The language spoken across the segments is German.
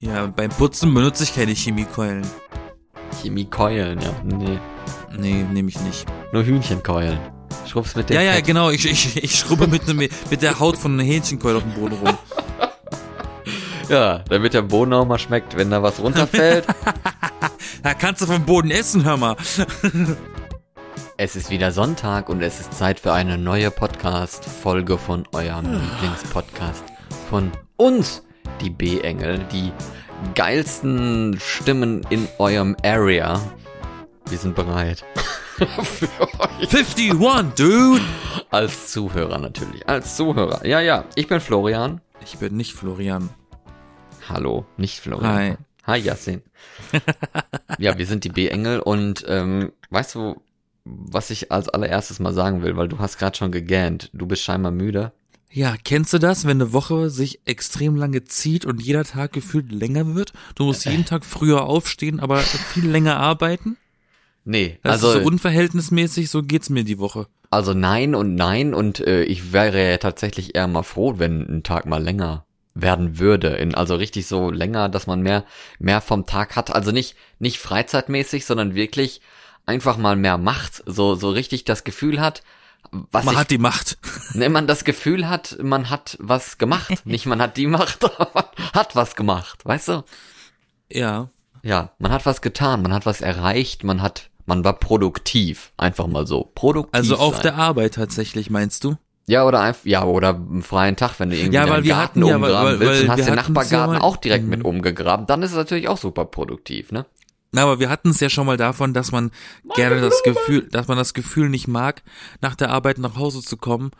Ja, beim Putzen benutze ich keine Chemiekeulen. Chemiekeulen, ja. Nee. Nee, nehme ich nicht. Nur Hühnchenkeulen. Schrubbst mit dem Ja, ja, Fett. genau. Ich, ich, ich schrubbe mit, nem, mit der Haut von einer Hähnchenkeule auf dem Boden rum. Ja, damit der Boden auch mal schmeckt. Wenn da was runterfällt, Da kannst du vom Boden essen, hör mal. Es ist wieder Sonntag und es ist Zeit für eine neue Podcast-Folge von eurem Lieblingspodcast. Von uns, die B-Engel, die geilsten Stimmen in eurem Area. Wir sind bereit. für euch. 51, dude. Als Zuhörer natürlich. Als Zuhörer. Ja, ja. Ich bin Florian. Ich bin nicht Florian. Hallo, nicht Florian. Hi. Hi, Yassin. ja, wir sind die B-Engel und ähm, weißt du, was ich als allererstes mal sagen will, weil du hast gerade schon gegähnt. Du bist scheinbar müde. Ja, kennst du das, wenn eine Woche sich extrem lange zieht und jeder Tag gefühlt länger wird? Du musst jeden Tag früher aufstehen, aber viel länger arbeiten? Nee, Das also, ist so unverhältnismäßig, so geht's mir die Woche. also nein und nein und äh, ich wäre ja tatsächlich eher mal froh, wenn ein Tag mal länger werden würde. In, also richtig so länger, dass man mehr, mehr vom Tag hat. Also nicht, nicht freizeitmäßig, sondern wirklich einfach mal mehr macht. So, so richtig das Gefühl hat, was Man ich hat die Macht. Wenn man das Gefühl hat, man hat was gemacht. Nicht man hat die Macht, aber man hat was gemacht, weißt du? Ja. Ja, man hat was getan, man hat was erreicht, man hat, man war produktiv. Einfach mal so. Produktiv. Also auf sein. der Arbeit tatsächlich, meinst du? Ja, oder einfach, ja, oder einen freien Tag, wenn du irgendwie Ja, deinen weil Garten hatten ja, umgraben weil- willst weil und hast den Nachbargarten mal- auch direkt mit Mhm. umgegraben, dann ist es natürlich auch super produktiv, ne? Na, aber wir hatten es ja schon mal davon, dass man gerne das Gefühl, dass man das Gefühl nicht mag, nach der Arbeit nach Hause zu kommen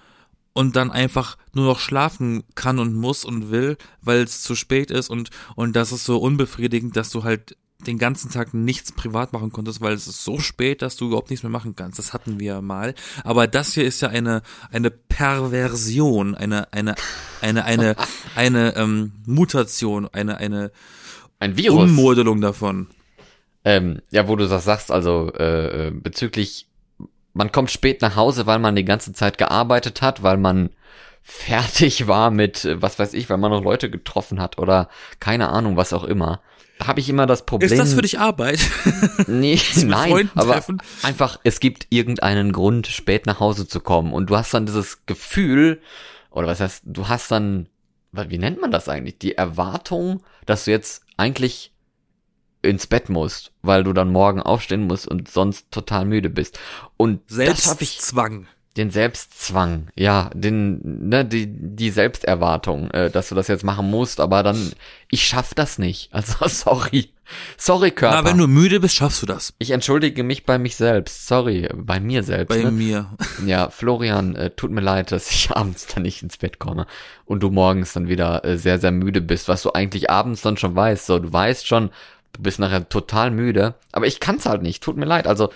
und dann einfach nur noch schlafen kann und muss und will, weil es zu spät ist und und das ist so unbefriedigend, dass du halt den ganzen Tag nichts privat machen konntest, weil es ist so spät, dass du überhaupt nichts mehr machen kannst. Das hatten wir ja mal. Aber das hier ist ja eine eine Perversion, eine eine eine eine eine ähm, Mutation, eine eine Ein Virus. Ummodelung davon. Ähm, ja, wo du das sagst, also äh, äh, bezüglich, man kommt spät nach Hause, weil man die ganze Zeit gearbeitet hat, weil man fertig war mit, äh, was weiß ich, weil man noch Leute getroffen hat oder keine Ahnung, was auch immer. Da habe ich immer das Problem. Ist das für dich Arbeit? Nee, nein, aber treffen? einfach, es gibt irgendeinen Grund, spät nach Hause zu kommen und du hast dann dieses Gefühl, oder was heißt, du hast dann, wie nennt man das eigentlich? Die Erwartung, dass du jetzt eigentlich ins Bett musst, weil du dann morgen aufstehen musst und sonst total müde bist. Und das habe ich, Selbstzwang. den Selbstzwang, ja, den, ne, die, die Selbsterwartung, äh, dass du das jetzt machen musst, aber dann, ich schaff das nicht. Also sorry. Sorry, Körper. Na, wenn du müde bist, schaffst du das. Ich entschuldige mich bei mich selbst. Sorry, bei mir selbst. Bei ne? mir. Ja, Florian, äh, tut mir leid, dass ich abends dann nicht ins Bett komme und du morgens dann wieder äh, sehr, sehr müde bist, was du eigentlich abends dann schon weißt. So, du weißt schon, du bist nachher total müde, aber ich kann's halt nicht. Tut mir leid. Also,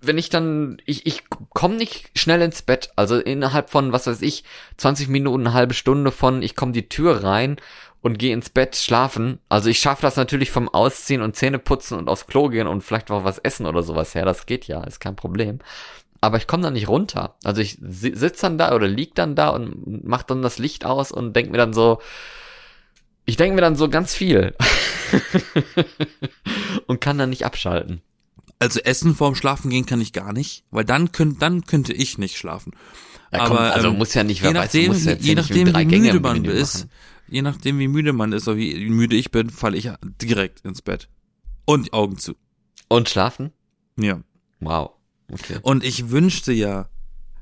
wenn ich dann, ich, ich komme nicht schnell ins Bett. Also innerhalb von, was weiß ich, 20 Minuten, eine halbe Stunde von, ich komme die Tür rein und gehe ins Bett schlafen. Also ich schaffe das natürlich vom Ausziehen und Zähne putzen und aufs Klo gehen und vielleicht noch was essen oder sowas her. Das geht ja, ist kein Problem. Aber ich komme da nicht runter. Also ich si- sitz dann da oder lieg dann da und mach dann das Licht aus und denk mir dann so, ich denk mir dann so ganz viel. und kann dann nicht abschalten. Also Essen vorm Schlafen gehen kann ich gar nicht, weil dann könnt, dann könnte ich nicht schlafen. Ja, komm, also ähm, muss ja nicht, je wer weiß, du nachdem, je ja nicht nachdem wie müde man ist, je nachdem wie müde man ist oder wie müde ich bin, falle ich direkt ins Bett. Und die Augen zu. Und schlafen? Ja. Wow. Okay. Und ich wünschte ja,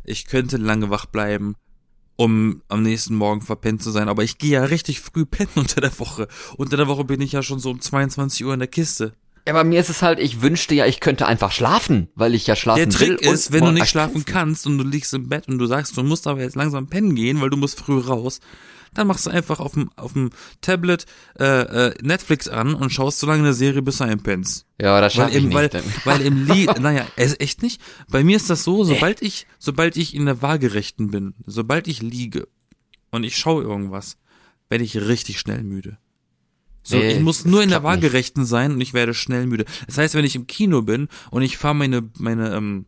ich könnte lange wach bleiben, um am nächsten Morgen verpennt zu sein. Aber ich gehe ja richtig früh pennen unter der Woche. Unter der Woche bin ich ja schon so um 22 Uhr in der Kiste. Ja, bei mir ist es halt, ich wünschte ja, ich könnte einfach schlafen, weil ich ja schlafen Der will. Trick ist, und wenn du nicht schlafen kannst und du liegst im Bett und du sagst, du musst aber jetzt langsam pennen gehen, weil du musst früh raus, dann machst du einfach auf dem, auf dem Tablet äh, äh, Netflix an und schaust so lange eine Serie, bis du einpennst. Ja, das schaffe ich im, nicht. weil, weil im Lied, naja, echt nicht. Bei mir ist das so, sobald ich, sobald ich in der Waagerechten bin, sobald ich liege und ich schaue irgendwas, werde ich richtig schnell müde. So, Nee, ich muss nur in der klappt nicht. Waagerechten sein und ich werde schnell müde. Das heißt, wenn ich im Kino bin und ich fahre meine, meine ähm,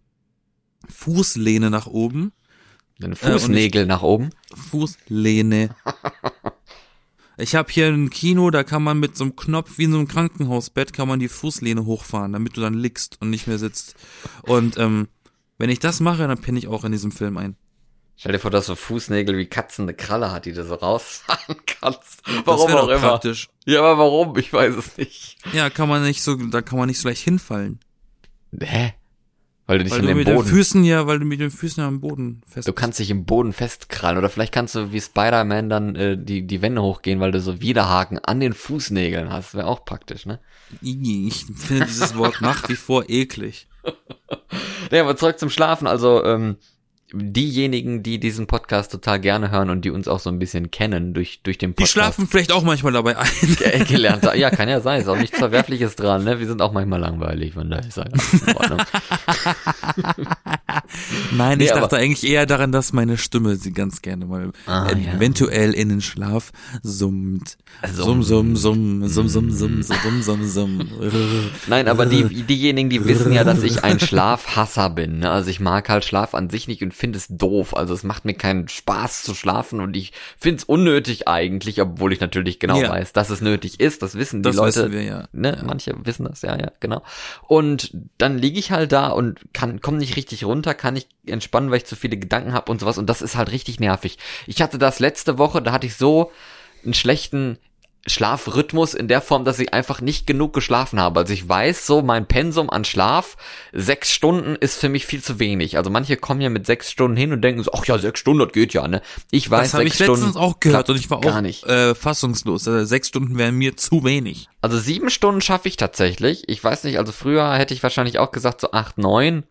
Fußlehne nach oben, Deine Äh, Fußnägel nach oben. Fußlehne, Ich habe hier ein Kino, da kann man mit so einem Knopf wie in so einem Krankenhausbett kann man die Fußlehne hochfahren, damit du dann liegst und nicht mehr sitzt. Und ähm, wenn ich das mache, dann penne ich auch in diesem Film ein. Stell dir vor, dass so Fußnägel wie Katzen eine Kralle hat, die du so rausfahren kannst. Warum auch immer. praktisch. Ja, aber warum? Ich weiß es nicht. Ja, kann man nicht so, da kann man nicht so leicht hinfallen. Hä? Weil du dich Weil in du den mit den Boden. Füßen ja, weil du mit den Füßen ja am Boden fest. Du kannst dich im Boden festkrallen oder vielleicht kannst du wie Spider-Man dann äh, die, die Wände hochgehen, weil du so Widerhaken an den Fußnägeln hast. Wäre auch praktisch, ne? Ich finde dieses Wort nach wie vor eklig. Ja, aber zurück zum Schlafen. Also, ähm, diejenigen, die diesen Podcast total gerne hören und die uns auch so ein bisschen kennen durch, durch den Die Podcast. schlafen vielleicht auch manchmal dabei ein. ge- gelernt. Ja, kann ja sein. Ist auch nichts Verwerfliches dran, ne? Wir sind auch manchmal langweilig, von daher ist alles in Ordnung. Nein, Nee, ich dachte eigentlich eher daran, dass meine Stimme sie ganz gerne mal Ah, äh, ja. eventuell in den Schlaf summt. Summ. Summ, summ, summ, summ, summ, summ, summ, summ, summ. Nein, aber die, diejenigen, die wissen ja, dass ich ein Schlafhasser bin. Ne? Also ich mag halt Schlaf an sich nicht und finde es doof. Also es macht mir keinen Spaß zu schlafen und ich finde es unnötig eigentlich, obwohl ich natürlich genau Ja. weiß, dass es nötig ist. Das wissen die Das Leute. wissen wir ja. Ne, manche wissen das, ja, ja, genau. Und dann liege ich halt da und kann, komm nicht richtig runter, kann nicht entspannen, weil ich zu viele Gedanken habe und sowas. Und das ist halt richtig nervig. Ich hatte das letzte Woche, da hatte ich so einen schlechten Schlafrhythmus in der Form, dass ich einfach nicht genug geschlafen habe. Also ich weiß so, mein Pensum an Schlaf, sechs Stunden ist für mich viel zu wenig. Also manche kommen ja mit sechs Stunden hin und denken so, ach ja, sechs Stunden, das geht ja, ne? Ich weiß, Das habe sechs ich letztens Stunden auch gehört und ich war auch nicht. Äh, fassungslos. Also sechs Stunden wären mir zu wenig. Also sieben Stunden schaffe ich tatsächlich. Ich weiß nicht, also früher hätte ich wahrscheinlich auch gesagt so acht, neun.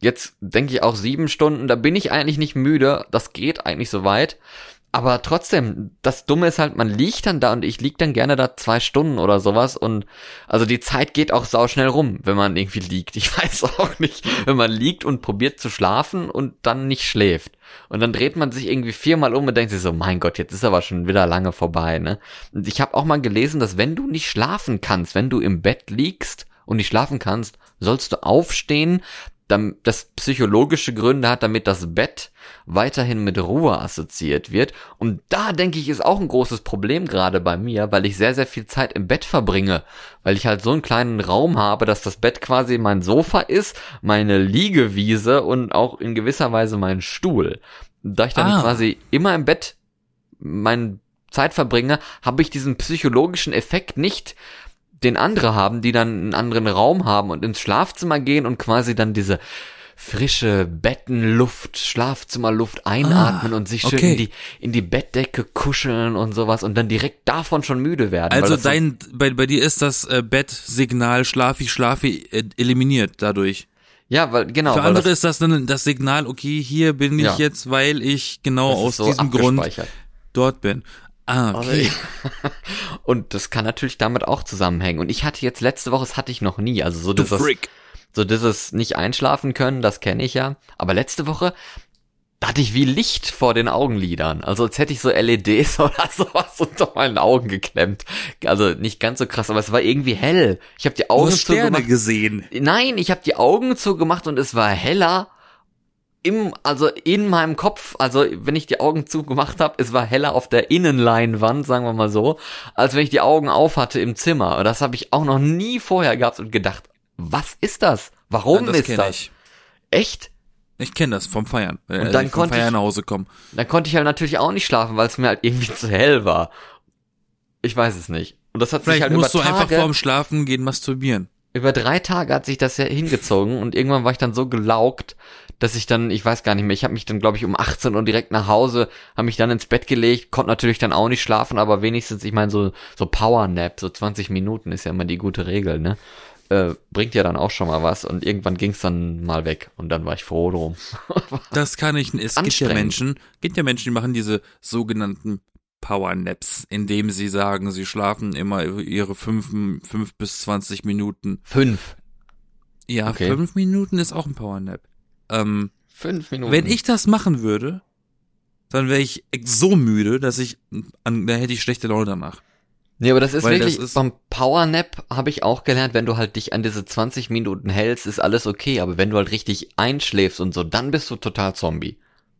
Jetzt denke ich auch sieben Stunden. Da bin ich eigentlich nicht müde. Das geht eigentlich so weit. Aber trotzdem, das Dumme ist halt, man liegt dann da und ich lieg dann gerne da zwei Stunden oder sowas und also die Zeit geht auch sauschnell rum, wenn man irgendwie liegt. Ich weiß auch nicht, wenn man liegt und probiert zu schlafen und dann nicht schläft. Und dann dreht man sich irgendwie viermal um und denkt sich so, mein Gott, jetzt ist aber schon wieder lange vorbei, ne? Und ich habe auch mal gelesen, dass wenn du nicht schlafen kannst, wenn du im Bett liegst und nicht schlafen kannst, sollst du aufstehen, das psychologische Gründe hat, damit das Bett weiterhin mit Ruhe assoziiert wird. Und da denke ich, ist auch ein großes Problem gerade bei mir, weil ich sehr, sehr viel Zeit im Bett verbringe, weil ich halt so einen kleinen Raum habe, dass das Bett quasi mein Sofa ist, meine Liegewiese und auch in gewisser Weise mein Stuhl. Da ich dann Ah. quasi immer im Bett meine Zeit verbringe, habe ich diesen psychologischen Effekt nicht, den andere haben, die dann einen anderen Raum haben und ins Schlafzimmer gehen und quasi dann diese frische Bettenluft, Schlafzimmerluft einatmen und sich schön okay. in die in die Bettdecke kuscheln und sowas und dann direkt davon schon müde werden. Also dein, bei, bei dir ist das äh, Bettsignal schlafi, schlafi äh, eliminiert dadurch. ja, weil genau, Für andere das, ist das dann das Signal, okay, hier bin ich Ja. jetzt, weil ich genau aus so diesem Grund dort bin. Ah, okay. und das kann natürlich damit auch zusammenhängen. Und ich hatte jetzt letzte Woche, das hatte ich noch nie, also so Du dieses, Freak. so dieses nicht einschlafen können, das kenne ich ja. Aber letzte Woche, da hatte ich wie Licht vor den Augenlidern. Also als hätte ich so LEDs oder sowas unter meinen Augen geklemmt. Also nicht ganz so krass, aber es war irgendwie hell. Ich habe die Augen hast Sterne zugemacht. gesehen. Nein, ich habe die Augen zugemacht und es war heller im, also in meinem Kopf, also wenn ich die Augen zugemacht habe, es war heller auf der Innenleinwand, sagen wir mal so, als wenn ich die Augen auf hatte im Zimmer. Und das habe ich auch noch nie vorher gehabt und gedacht, was ist das? Warum Ja, das ist kenn das? ich. Echt? Ich kenne das vom Feiern. Äh, Und dann vom konnte Feiern ich- nach Hause kommen. Dann konnte ich halt natürlich auch nicht schlafen, weil es mir halt irgendwie zu hell war. Ich weiß es nicht. Und das hat sich Vielleicht halt über musst du einfach Tage, vorm Schlafen gehen masturbieren. über drei Tage hat sich das ja hingezogen und irgendwann war ich dann so gelaugt, dass ich dann, ich weiß gar nicht mehr, ich habe mich dann, glaube ich, um 18 Uhr direkt nach Hause, habe mich dann ins Bett gelegt, konnte natürlich dann auch nicht schlafen, aber wenigstens, ich meine, so, so Powernap, so 20 Minuten ist ja immer die gute Regel, ne? Äh, bringt ja dann auch schon mal was und irgendwann ging's dann mal weg und dann war ich froh drum. Das kann ich. Es gibt ja. Menschen, gibt ja Menschen, die machen diese sogenannten Power Naps, indem sie sagen, sie schlafen immer ihre fünf, fünf bis zwanzig Minuten. Fünf. Ja, Okay. fünf Minuten ist auch ein Power Nap. Ähm, Fünf Minuten. wenn ich das machen würde, dann wäre ich so müde, dass ich, an, da hätte ich schlechte Laune danach. Nee, aber das ist Weil wirklich, das ist- beim Powernap habe ich auch gelernt, wenn du halt dich an diese 20 Minuten hältst, ist alles okay, aber wenn du halt richtig einschläfst und so, dann bist du total Zombie.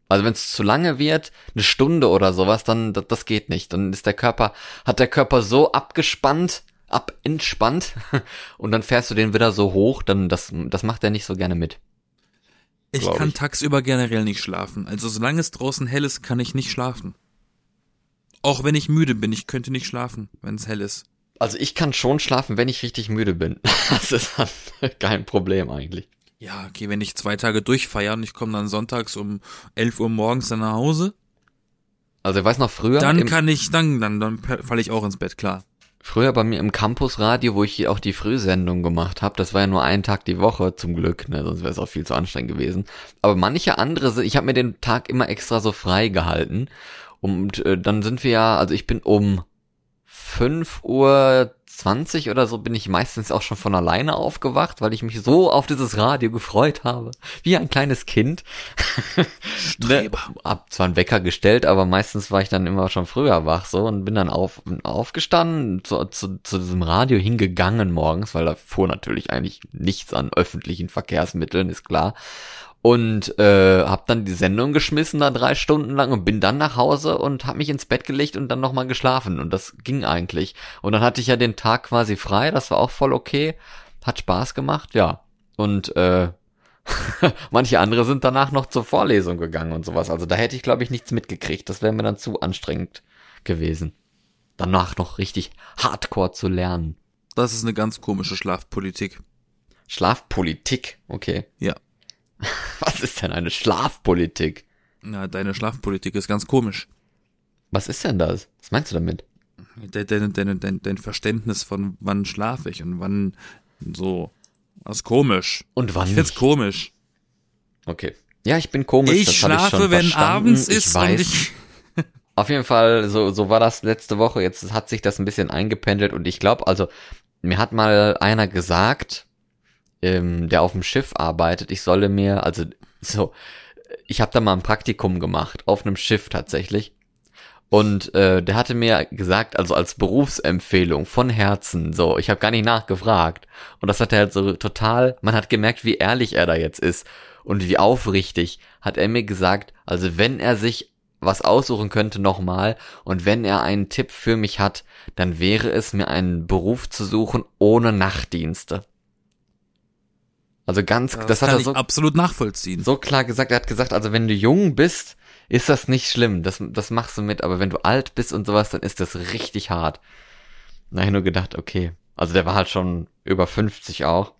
Also wenn es zu lange wird, eine Stunde oder sowas, dann das, das geht nicht. Dann ist der Körper, hat der Körper so abgespannt, abentspannt und dann fährst du den wieder so hoch, dann das, das macht er nicht so gerne mit. Ich kann ich. tagsüber generell nicht schlafen. Also solange es draußen hell ist, kann ich nicht schlafen. Auch wenn ich müde bin, ich könnte nicht schlafen, wenn es hell ist. Also ich kann schon schlafen, wenn ich richtig müde bin. Das ist dann kein Problem eigentlich. Ja, okay, wenn ich zwei Tage durchfeiere und ich komme dann sonntags um 11 Uhr morgens dann nach Hause, Also ich weiß noch früher, dann kann ich, dann, dann, dann falle ich auch ins Bett, klar. Früher bei mir im Campusradio, wo ich hier auch die Frühsendung gemacht habe, das war ja nur ein Tag die Woche zum Glück, ne, sonst wäre es auch viel zu anstrengend gewesen. Aber manche andere, ich habe mir den Tag immer extra so frei gehalten und äh, dann sind wir ja, also ich bin um 5 Uhr 20 oder so bin ich meistens auch schon von alleine aufgewacht, weil ich mich so auf dieses Radio gefreut habe, wie ein kleines Kind. ne, hab zwar einen Wecker gestellt, aber meistens war ich dann immer schon früher wach so und bin dann auf, aufgestanden, zu, zu, zu diesem Radio hingegangen morgens, weil da fuhr natürlich eigentlich nichts an öffentlichen Verkehrsmitteln, ist klar. Und äh, hab dann die Sendung geschmissen da drei Stunden lang und bin dann nach Hause und hab mich ins Bett gelegt und dann nochmal geschlafen. Und das ging eigentlich. Und dann hatte ich ja den Tag quasi frei, das war auch voll okay. Hat Spaß gemacht, ja. Und äh, manche andere sind danach noch zur Vorlesung gegangen und sowas. Also da hätte ich, glaube ich, nichts mitgekriegt. Das wäre mir dann zu anstrengend gewesen. Danach noch richtig hardcore zu lernen. Das ist eine ganz komische Schlafpolitik. Schlafpolitik, okay. Ja. Was ist denn eine Schlafpolitik? Na, deine Schlafpolitik ist ganz komisch. Was ist denn das? Was meinst du damit? Dein, dein, dein, dein, Verständnis von wann schlafe ich und wann so. Das ist komisch. Und wann Ich find's nicht? komisch. Okay. Ja, ich bin komisch. Ich schlafe, schon wenn verstanden. abends ich ist und weiß. ich. Auf jeden Fall, so, so war das letzte Woche. Jetzt hat sich das ein bisschen eingependelt und ich glaube, also, mir hat mal einer gesagt, ähm, der auf dem Schiff arbeitet, ich solle mir, also, so, ich habe da mal ein Praktikum gemacht, auf einem Schiff tatsächlich. Und äh, der hatte mir gesagt, also als Berufsempfehlung von Herzen, so, ich habe gar nicht nachgefragt. Und das hat er halt so total, man hat gemerkt, wie ehrlich er da jetzt ist und wie aufrichtig, hat er mir gesagt, also wenn er sich was aussuchen könnte nochmal und wenn er einen Tipp für mich hat, dann wäre es mir einen Beruf zu suchen ohne Nachtdienste. Also ganz, das, Das, hat er so, absolut nachvollziehen. so klar gesagt. Er hat gesagt, also wenn du jung bist, ist das nicht schlimm. Das, das machst du mit. Aber wenn du alt bist und sowas, dann ist das richtig hart. Da hab ich nur gedacht, okay. Also der war halt schon über 50 auch.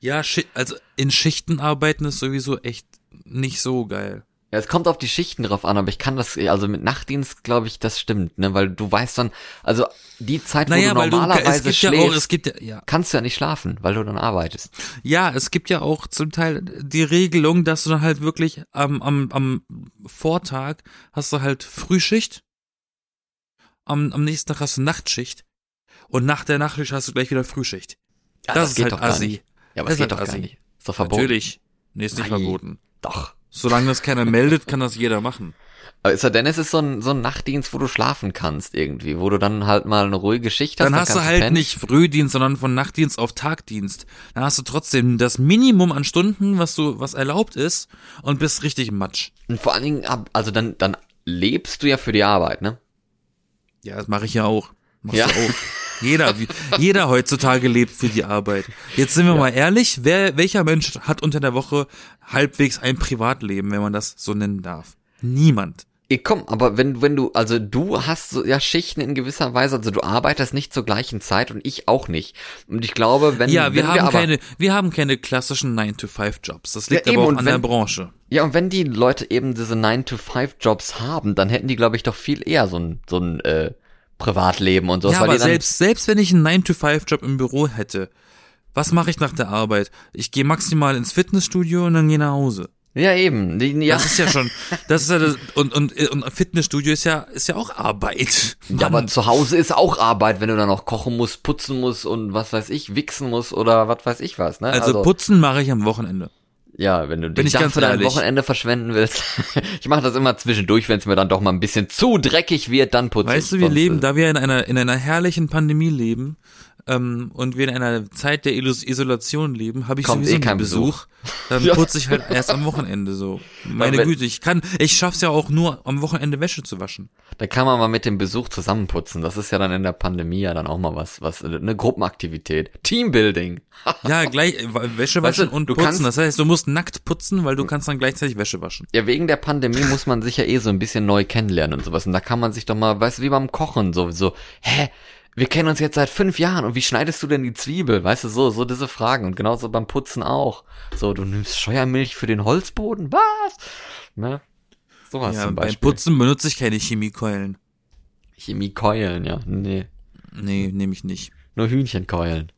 Ja, also in Schichten arbeiten ist sowieso echt nicht so geil. Ja, es kommt auf die Schichten drauf an, aber ich kann das, also mit Nachtdienst glaube ich, das stimmt, ne, weil du weißt dann, also die Zeit, wo Naja, du weil du, normalerweise es gibt ja schläfst, auch, es gibt ja, ja, kannst du ja nicht schlafen, weil du dann arbeitest. ja, es gibt ja auch zum Teil die Regelung, dass du dann halt wirklich am, am, am Vortag hast du halt Frühschicht, am, am nächsten Tag hast du Nachtschicht und nach der Nachtschicht hast du gleich wieder Frühschicht. Ja, das, ist geht halt doch gar assi. nicht. Ja, aber Das es ist geht halt doch gar assi. nicht. Ist doch verboten. Natürlich. Nee, ist nicht Nein. verboten. Doch. Solange das keiner meldet, kann das jeder machen. Aber ist ja denn, es ist so ein, so ein Nachtdienst, wo du schlafen kannst irgendwie, wo du dann halt mal eine ruhige Schicht hast. Dann hast du halt pennen. nicht Frühdienst, sondern von Nachtdienst auf Tagdienst. Dann hast du trotzdem das Minimum an Stunden, was du, was erlaubt ist, und bist richtig matsch. Und vor allen Dingen, also dann, dann lebst du ja für die Arbeit, ne? Ja, das mache ich ja auch. Machst Ja. du auch. Jeder, jeder heutzutage lebt für die Arbeit. Jetzt sind wir mal ehrlich, wer, welcher Mensch hat unter der Woche halbwegs ein Privatleben, wenn man das so nennen darf? Niemand. Eh, komm, aber wenn, wenn du, also du hast so, ja Schichten in gewisser Weise, also du arbeitest nicht zur gleichen Zeit und ich auch nicht. Und ich glaube, wenn, Ja, wir wenn haben aber, keine, wir haben keine klassischen 9-to-5-Jobs. Das liegt Ja, eben, aber auch an der wenn- Branche. Ja, und wenn die Leute eben diese 9-to-5-Jobs haben, dann hätten die, glaube ich, doch viel eher so ein, so ein äh, Privatleben und so. Ja, aber selbst, selbst wenn ich einen 9-to-5-Job im Büro hätte, was mache ich nach der Arbeit? Ich gehe maximal ins Fitnessstudio und dann gehe nach Hause. Ja, eben. Ja, Das ist ja schon, das ist ja das, und, und, und Fitnessstudio ist ja, ist ja auch Arbeit. ja, aber zu Hause ist auch Arbeit, wenn du dann noch kochen musst, putzen musst und was weiß ich, wichsen musst oder was weiß ich was, ne? Also, putzen mache ich am Wochenende. Ja, wenn du den ich Tag ganz für dein. Wochenende verschwenden willst. ich mache das immer zwischendurch, wenn es mir dann doch mal ein bisschen zu dreckig wird, dann putze Weißt ich. du, wir leben, äh, da wir in einer, in einer herrlichen Pandemie leben, ähm, und wir in einer Zeit der Ilus Isolation leben, habe ich Kommt sowieso eh nie kein Besuch. Dann Ja. putze ich halt erst am Wochenende so. Meine Güte, ich kann, ich schaff's ja auch nur am Wochenende Wäsche zu waschen. Da kann man mal mit dem Besuch zusammenputzen. Das ist ja dann in der Pandemie ja dann auch mal was, was, eine Gruppenaktivität. Teambuilding. Ja, gleich Wäsche Weißt du, waschen und du putzen. kannst- das heißt, du musst nackt putzen, weil du kannst dann gleichzeitig Wäsche waschen. Ja, wegen der Pandemie muss man sich ja eh so ein bisschen neu kennenlernen und sowas. Und da kann man sich doch mal, weißt du, wie beim Kochen, so, so, hä, wir kennen uns jetzt seit fünf Jahren und wie schneidest du denn die Zwiebel? Weißt du, so, so diese Fragen. Und genauso beim Putzen auch. So, du nimmst Scheuermilch für den Holzboden? Was? Ne? Sowas Ja, zum beim Beispiel. Putzen benutze ich keine Chemiekeulen. Chemiekeulen, ja. Nee. Nee, nehme ich nicht. Nur Hühnchenkeulen.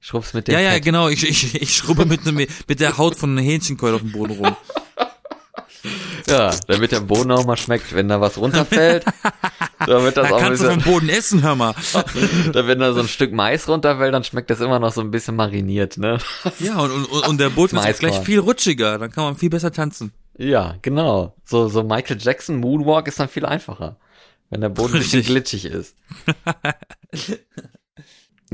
Schrubbst mit dem Ja, ja, Fett. genau. Ich, ich, ich schrubbe mit, einem, mit der Haut von einem Hähnchenkeul auf dem Boden rum. Ja, damit der Boden auch mal schmeckt, wenn da was runterfällt. damit das Da auch kannst du vom Boden essen, hör mal. da, wenn da so ein Stück Mais runterfällt, dann schmeckt das immer noch so ein bisschen mariniert, ne? Ja, und, und, und der Boden ist gleich viel rutschiger. Dann kann man viel besser tanzen. Ja, genau. So, so Michael Jackson Moonwalk ist dann viel einfacher. Wenn der Boden ein bisschen glitschig ist.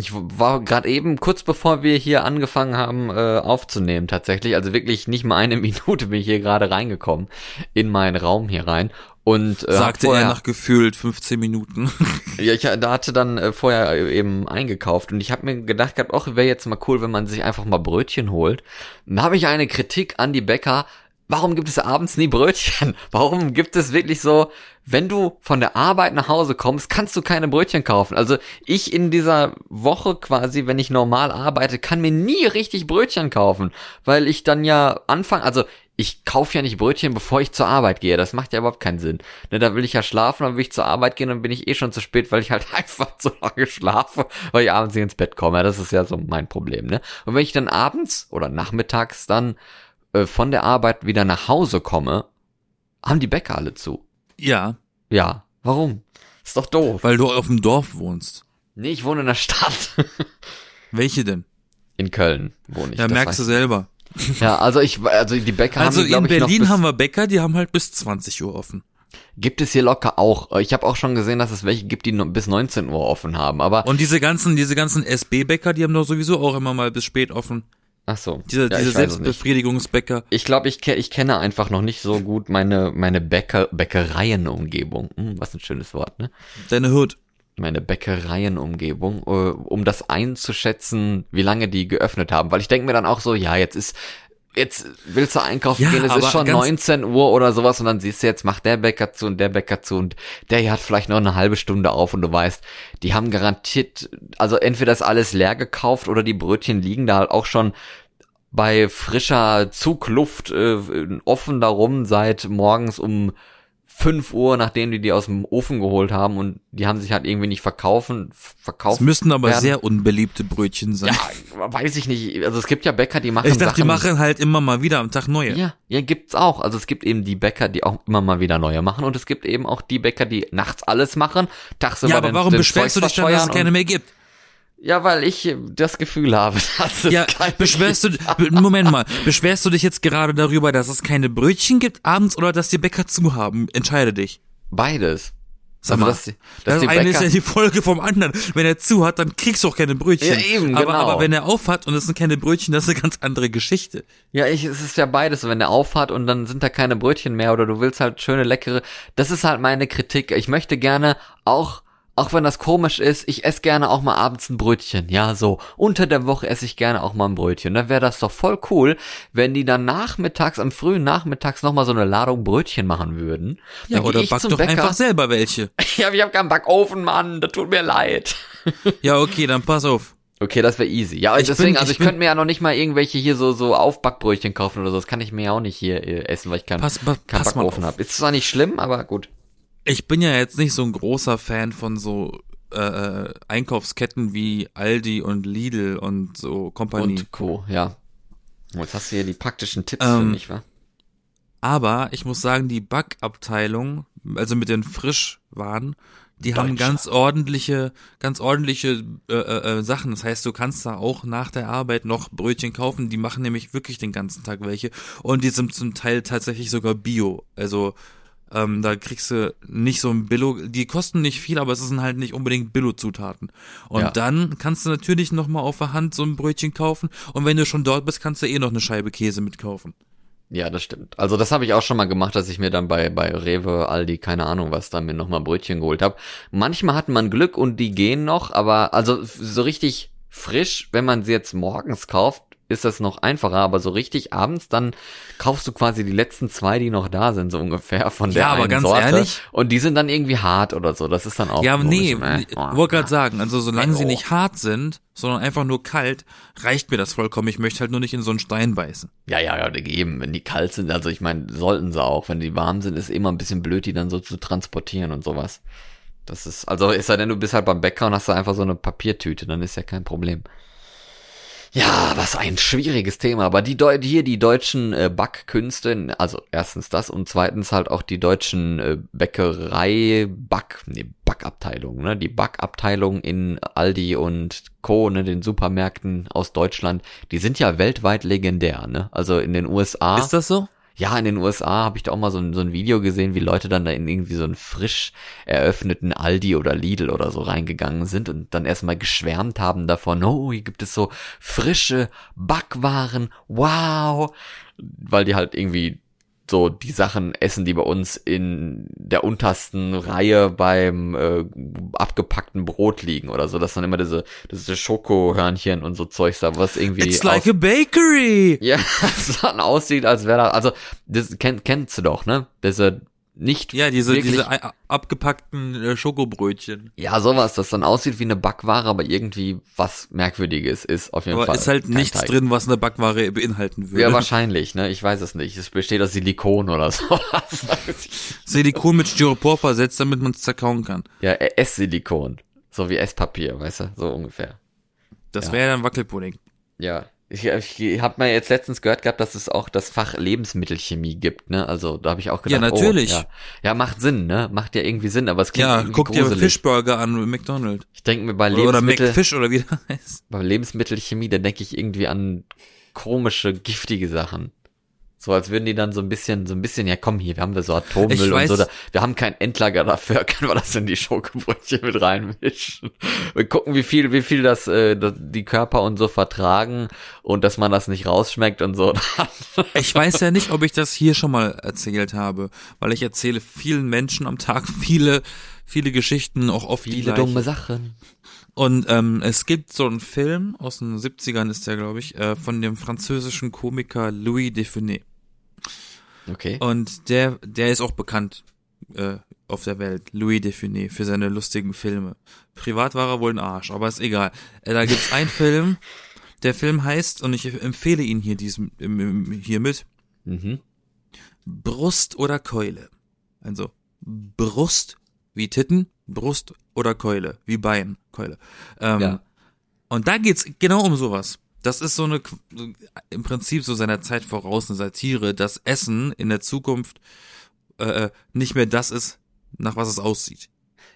Ich war gerade eben, kurz bevor wir hier angefangen haben äh, aufzunehmen, tatsächlich, also wirklich nicht mal eine Minute bin ich hier gerade reingekommen in meinen Raum hier rein und äh, Sagte vorher, er nach gefühlt 15 Minuten. Ja, ich da hatte dann äh, vorher äh, eben eingekauft und ich habe mir gedacht gehabt, ach, wäre jetzt mal cool, wenn man sich einfach mal Brötchen holt. Und da habe ich eine Kritik an die Bäcker. Warum gibt es abends nie Brötchen? Warum gibt es wirklich so, wenn du von der Arbeit nach Hause kommst, kannst du keine Brötchen kaufen? Also ich in dieser Woche quasi, wenn ich normal arbeite, kann mir nie richtig Brötchen kaufen, weil ich dann ja anfange, also ich kaufe ja nicht Brötchen, bevor ich zur Arbeit gehe. Das macht ja überhaupt keinen Sinn. Ne, da will ich ja schlafen, dann will ich zur Arbeit gehen, dann bin ich eh schon zu spät, weil ich halt einfach zu lange schlafe, weil ich abends nicht ins Bett komme. Das ist ja so mein Problem, ne? Und wenn ich dann abends oder nachmittags dann äh, von der Arbeit wieder nach Hause komme, haben die Bäcker alle zu. ja, Ja, warum? Ist doch doof. weil du auf dem Dorf wohnst. Nee, ich wohne in der Stadt. Welche denn? In Köln wohne ich. Ja, merkst du selber. Ja, also ich, also die Bäcker Also haben, glaub in ich, noch Berlin bis, haben wir Bäcker, die haben halt bis 20 Uhr offen. Gibt es hier locker auch. Ich habe auch schon gesehen, dass es welche gibt, die bis 19 Uhr offen haben. Aber Und diese ganzen, diese ganzen SB-Bäcker, die haben doch sowieso auch immer mal bis spät offen. Ach so, Diese, ja, diese. Selbstbefriedigungsbäcker. Ich glaube, ich, ich kenne einfach noch nicht so gut meine meine Bäcker Bäckereienumgebung. Hm, was ein schönes Wort, ne? Deine Hood. Meine Bäckereienumgebung, äh, um das einzuschätzen, wie lange die geöffnet haben. Weil ich denke mir dann auch so, ja, jetzt ist Jetzt willst du einkaufen Ja, gehen, es ist schon ganz- 19 Uhr oder sowas und dann siehst du jetzt, macht der Bäcker zu und der Bäcker zu und der hier hat vielleicht noch eine halbe Stunde auf und du weißt, die haben garantiert, also entweder ist alles leer gekauft oder die Brötchen liegen da halt auch schon bei frischer Zugluft äh, offen darum seit morgens um 5 Uhr, nachdem die die aus dem Ofen geholt haben und die haben sich halt irgendwie nicht verkaufen, Es verkauft. müssten aber werden. sehr unbeliebte Brötchen sein. Ja, weiß ich nicht. Also es gibt ja Bäcker, die machen ich dachte, die Sachen, machen halt immer mal wieder am Tag neue. ja, ja, gibt's auch. Also es gibt eben die Bäcker, die auch immer mal wieder neue machen und es gibt eben auch die Bäcker, die nachts alles machen, tagsüber Ja, aber warum den beschwerst du dich dann, dass es keine mehr gibt? Ja, weil ich äh, das Gefühl habe, dass es Ja, keine beschwerst du, be- Moment mal, beschwerst du dich jetzt gerade darüber, dass es keine Brötchen gibt abends oder dass die Bäcker zu haben? Entscheide dich. beides. Sag Also, mal, dass die- dass das die eine ist Bäcker- ja die Folge vom anderen. Wenn er zu hat, dann kriegst du auch keine Brötchen. Ja, eben, aber, genau. aber wenn er auf hat und es sind keine Brötchen, das ist eine ganz andere Geschichte. Ja, ich, es ist ja beides, wenn der aufhat und dann sind da keine Brötchen mehr oder du willst halt schöne, leckere. Das ist halt meine Kritik. Ich möchte gerne auch, auch wenn das komisch ist, ich esse gerne auch mal abends ein Brötchen. Ja, so. Unter der Woche esse ich gerne auch mal ein Brötchen. Dann wäre das doch voll cool, wenn die dann nachmittags, am frühen Nachmittags nochmal so eine Ladung Brötchen machen würden. Ja, Dann oder back doch Bäcker. einfach selber welche. Ja, ich habe keinen Backofen, Mann. Das tut mir leid. Ja, okay, dann pass auf. Okay, das wäre easy. Ja, Ich deswegen, bin- also ich könnte mir ja noch nicht mal irgendwelche hier so so Aufbackbrötchen kaufen oder so. Das kann ich mir ja auch nicht hier äh, essen, weil ich keinen Pass- keinen Backofen habe. Ist zwar nicht schlimm, aber gut. Ich bin ja jetzt nicht so ein großer Fan von so äh, äh, Einkaufsketten wie Aldi und Lidl und so Company. Und Co. Ja. Jetzt hast du hier die praktischen Tipps für Ähm, mich, wa? Aber ich muss sagen, die Backabteilung, also mit den Frischwaren, die haben ganz ordentliche, ganz ordentliche äh, äh, äh, Sachen. Das heißt, du kannst da auch nach der Arbeit noch Brötchen kaufen. Die machen nämlich wirklich den ganzen Tag welche. Und die sind zum Teil tatsächlich sogar Bio. Also Ähm, da kriegst du nicht so ein Billo, die kosten nicht viel, aber es sind halt nicht unbedingt Billo-Zutaten. Und Ja. dann kannst du natürlich noch mal auf der Hand so ein Brötchen kaufen. Und wenn du schon dort bist, kannst du eh noch eine Scheibe Käse mitkaufen. Ja, das stimmt. Also das habe ich auch schon mal gemacht, dass ich mir dann bei, bei Rewe, Aldi, keine Ahnung was, dann mir nochmal Brötchen geholt habe. Manchmal hat man Glück und die gehen noch, aber also so richtig frisch, wenn man sie jetzt morgens kauft, ist das noch einfacher, aber so richtig abends, dann kaufst du quasi die letzten zwei, die noch da sind, so ungefähr von der Ja, aber ganz Sorte. ehrlich- Und die sind dann irgendwie hart oder so. Das ist dann auch Ja, komisch, nee, ne? ich Oh, wollte gerade sagen, also solange sie nicht hart sind, sondern einfach nur kalt, reicht mir das vollkommen. Ich möchte halt nur nicht in so einen Stein beißen. Ja, ja, ja, eben, wenn die kalt sind, also ich meine, sollten sie auch. Wenn die warm sind, ist immer ein bisschen blöd, die dann so zu transportieren und sowas. Das ist, also ist ja denn, du bist halt beim Bäcker und hast da einfach so eine Papiertüte, dann ist ja kein Problem. Ja, was ein schwieriges Thema. Aber die Deu hier die deutschen äh, Backkünste, also erstens das und zweitens halt auch die deutschen äh, Bäckerei, Back, nee, Backabteilung, ne? Die Backabteilung in Aldi und Co., ne, den Supermärkten aus Deutschland, die sind ja weltweit legendär, ne? Also in den USA. Ist das so? Ja, in den USA habe ich da auch mal so ein, so ein Video gesehen, wie Leute dann da in irgendwie so einen frisch eröffneten Aldi oder Lidl oder so reingegangen sind und dann erstmal geschwärmt haben davon, oh, hier gibt es so frische Backwaren, wow, weil die halt irgendwie so die Sachen essen, die bei uns in der untersten Reihe beim äh, abgepackten Brot liegen oder so, dass dann immer diese, diese Schokohörnchen und so Zeugs da, was irgendwie It's like a bakery! ja, es dann aussieht, als wäre da, also, das kenn, kennst du doch, ne? Diese nicht Ja, diese, wirklich, diese ei- abgepackten äh, Schokobrötchen. ja, sowas, das dann aussieht wie eine Backware, aber irgendwie was Merkwürdiges ist, auf jeden Aber Fall. ist halt nichts Teig. drin, was eine Backware beinhalten würde. Ja, wahrscheinlich, ne? Ich weiß es nicht. Es besteht aus Silikon oder so. Silikon mit Styropor versetzt, damit man es zerkauen kann. ja, äh, Esssilikon. So wie Esspapier, weißt du? So ungefähr. Das Ja. wäre dann Wackelpudding. Ja. Ich, ich habe mal jetzt letztens gehört gehabt, dass es auch das Fach Lebensmittelchemie gibt, ne? Also da habe ich auch gedacht, Ja, natürlich. Oh, ja. ja, macht Sinn, ne? Macht ja irgendwie Sinn, aber es klingt Ja, guck dir gruselig. Fischburger an McDonald's. Ich denke mir bei Oder Lebensmittel, McFish oder wie das heißt. bei Lebensmittelchemie, da denke ich irgendwie an komische, giftige Sachen. So als würden die dann so ein bisschen, so ein bisschen, ja komm hier, wir haben wir so Atommüll Ich und weiß- so, da, wir haben kein Endlager dafür, können wir das in die Schokobrötchen mit reinmischen. Wir gucken, wie viel, wie viel das, äh, das die Körper und so vertragen und dass man das nicht rausschmeckt und so. Ich weiß ja nicht, ob ich das hier schon mal erzählt habe, weil ich erzähle vielen Menschen am Tag viele, viele Geschichten, auch oft die Viele gleichen. dumme Sachen. Und ähm, es gibt so einen Film aus den 70ern ist der, glaube ich, äh, von dem französischen Komiker Louis Define. Okay. Und der, der ist auch bekannt äh, auf der Welt, Louis Define, für seine lustigen Filme. Privat war er wohl ein Arsch, aber ist egal. Äh, da gibt's einen Film, der Film heißt, und ich empfehle ihn hier diesem, im, im, hiermit, Mhm. Brust oder Keule. Also Brust wie Titten, Brust oder Keule, wie Bein, Keule. Ähm, Ja. Und da geht's genau um sowas. Das ist so eine, im Prinzip so seiner Zeit voraus eine Satire, dass Essen in der Zukunft äh, nicht mehr das ist, nach was es aussieht.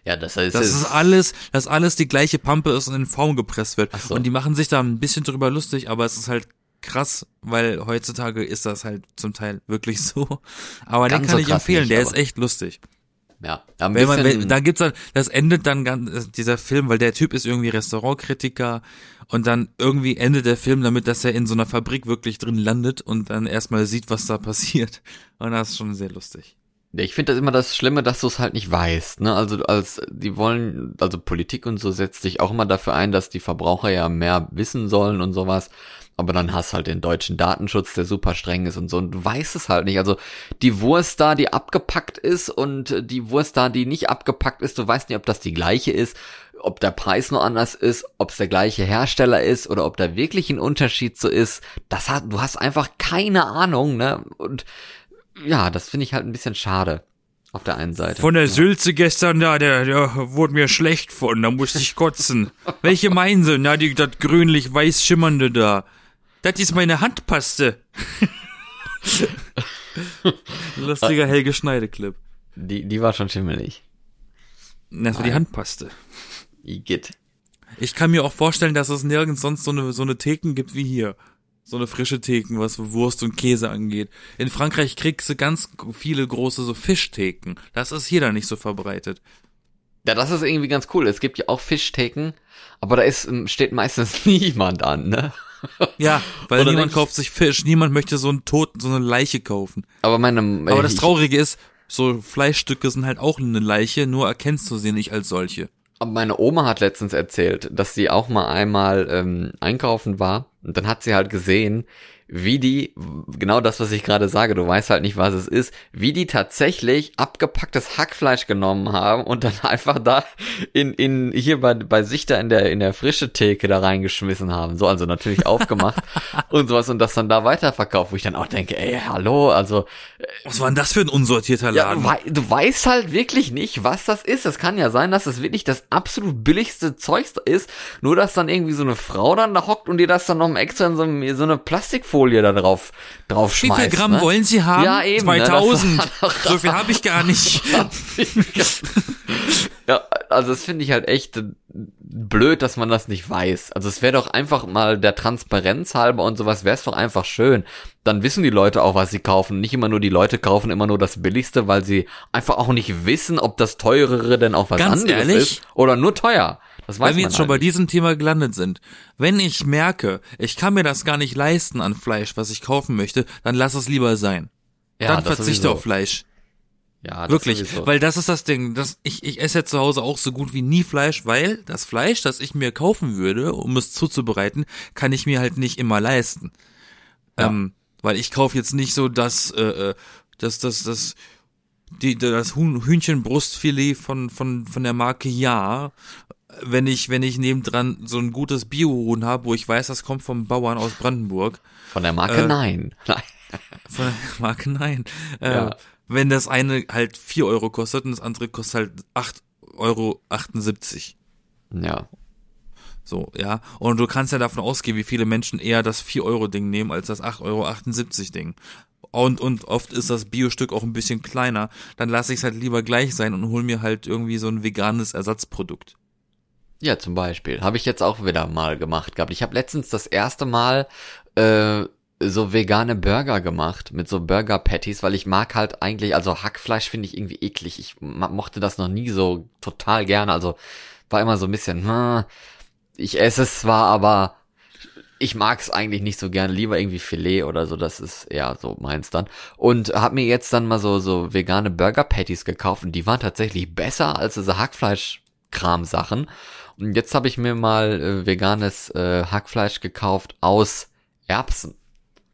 Ja, das heißt, Das es- ist alles, dass alles die gleiche Pampe ist und in Form gepresst wird. So. Und die machen sich da ein bisschen drüber lustig, aber es ist halt krass, weil heutzutage ist das halt zum Teil wirklich so. Aber den Ganz kann so ich empfehlen, nicht, der ist echt lustig. Ja, ein Wenn man, wenn, da gibt's dann, das endet dann ganz, dieser Film, weil der Typ ist irgendwie Restaurantkritiker und dann irgendwie endet der Film damit, dass er in so einer Fabrik wirklich drin landet und dann erstmal sieht, was da passiert. Und das ist schon sehr lustig. Ja, Ich finde das immer das Schlimme, dass du es halt nicht weißt. Ne? Also als die wollen, also Politik und so setzt sich auch immer dafür ein, dass die Verbraucher ja mehr wissen sollen und sowas. Aber dann hast halt den deutschen Datenschutz, der super streng ist und so. Und du weißt es halt nicht. Also die Wurst da, die abgepackt ist und die Wurst da, die nicht abgepackt ist, du weißt nicht, ob das die gleiche ist, ob der Preis nur anders ist, ob es der gleiche Hersteller ist oder ob da wirklich ein Unterschied so ist. Das hat, du hast einfach keine Ahnung, ne? Und ja, das finde ich halt ein bisschen schade. Auf der einen Seite. Von der Sülze gestern da, der, der wurde mir schlecht von, da musste ich kotzen. Welche meinen Sie? Na, die, das grünlich-weiß schimmernde da. Das ist meine Handpaste. Lustiger Helge Schneide-Clip. Die, die war schon schimmelig. Das war die. Handpaste. Igitt. Ich kann mir auch vorstellen, dass es nirgends sonst so eine, so eine Theken gibt wie hier. So eine frische Theken, was Wurst und Käse angeht. In Frankreich kriegst du ganz viele große so Fischtheken. Das ist hier da nicht so verbreitet. Ja, das ist irgendwie ganz cool. Es gibt ja auch Fischtheken, aber da ist, steht meistens niemand an, ne? Ja, weil Oder niemand kauft sich Fisch, niemand möchte so einen Toten, so eine Leiche kaufen. Aber meine, Aber das Traurige ist, so Fleischstücke sind halt auch eine Leiche, nur erkennst du sie nicht als solche. Aber meine Oma hat letztens erzählt, dass sie auch mal einmal ähm, einkaufen war und dann hat sie halt gesehen, wie die, genau das, was ich gerade sage, du weißt halt nicht, was es ist, wie die tatsächlich abgepacktes Hackfleisch genommen haben und dann einfach da in, in, hier bei, bei sich da in der, in der frische Theke da reingeschmissen haben. So, also natürlich aufgemacht und sowas und das dann da weiterverkauft, wo ich dann auch denke, ey, hallo, also, Was war denn das für ein unsortierter ja, Laden? du, wei du weißt halt wirklich nicht, was das ist. Es kann ja sein, dass es wirklich das absolut billigste Zeugs ist, nur dass dann irgendwie so eine Frau dann da hockt und dir das dann noch extra in so, einem- so eine Plastikfolie da drauf, drauf Wie schmeißt. viel Gramm ne? wollen Sie haben? Ja, eben, ne, das 2000. war doch- so viel habe ich gar nicht. ja, also das finde ich halt echt blöd, dass man das nicht weiß. Also es wäre doch einfach mal der Transparenz halber und sowas wäre es doch einfach schön. Dann wissen die Leute auch, was sie kaufen. Nicht immer nur die Leute kaufen immer nur das Billigste, weil sie einfach auch nicht wissen, ob das teurere denn auch was Ganz anderes ehrlich? ist oder nur teuer. Das weiß Weil wir jetzt schon halt bei diesem Thema gelandet sind. Wenn ich merke, ich kann mir das gar nicht leisten an Fleisch, was ich kaufen möchte, dann lass es lieber sein. Ja, dann verzichte sowieso. auf Fleisch. Ja, Wirklich, sowieso. weil das ist das Ding. Das, ich, ich esse ja zu Hause auch so gut wie nie Fleisch, weil das Fleisch, das ich mir kaufen würde, um es zuzubereiten, kann ich mir halt nicht immer leisten. Ja. Ähm, weil ich kaufe jetzt nicht so das, äh, äh, das, das, das, die, das Huhn, Hühnchenbrustfilet von, von, von der Marke Ja, wenn ich, wenn ich nebendran so ein gutes Biohuhn habe, wo ich weiß, das kommt vom Bauern aus Brandenburg, Von der Marke äh, nein. Nein. von der Marke Nein. Äh, Ja. Wenn das eine halt 4 Euro kostet und das andere kostet halt 8,78 Euro. Ja. So, ja. Und du kannst ja davon ausgehen, wie viele Menschen eher das 4-Euro-Ding nehmen als das 8,78 Euro Ding. Und, und oft ist das Biostück auch ein bisschen kleiner. Dann lasse ich es halt lieber gleich sein und hol mir halt irgendwie so ein veganes Ersatzprodukt. Ja, zum Beispiel. Habe ich jetzt auch wieder mal gemacht gehabt. Ich habe letztens das erste Mal äh, so vegane Burger gemacht mit so Burger Patties, weil ich mag halt eigentlich, also Hackfleisch finde ich irgendwie eklig. Ich mochte das noch nie so total gerne. Also war immer so ein bisschen, hm, ich esse es zwar, aber ich mag es eigentlich nicht so gerne. Lieber irgendwie Filet oder so. Das ist eher so meins dann. Und habe mir jetzt dann mal so so vegane Burger Patties gekauft und die waren tatsächlich besser als diese Hackfleisch-Kram-Sachen. Und jetzt habe ich mir mal äh, veganes äh, Hackfleisch gekauft aus Erbsen.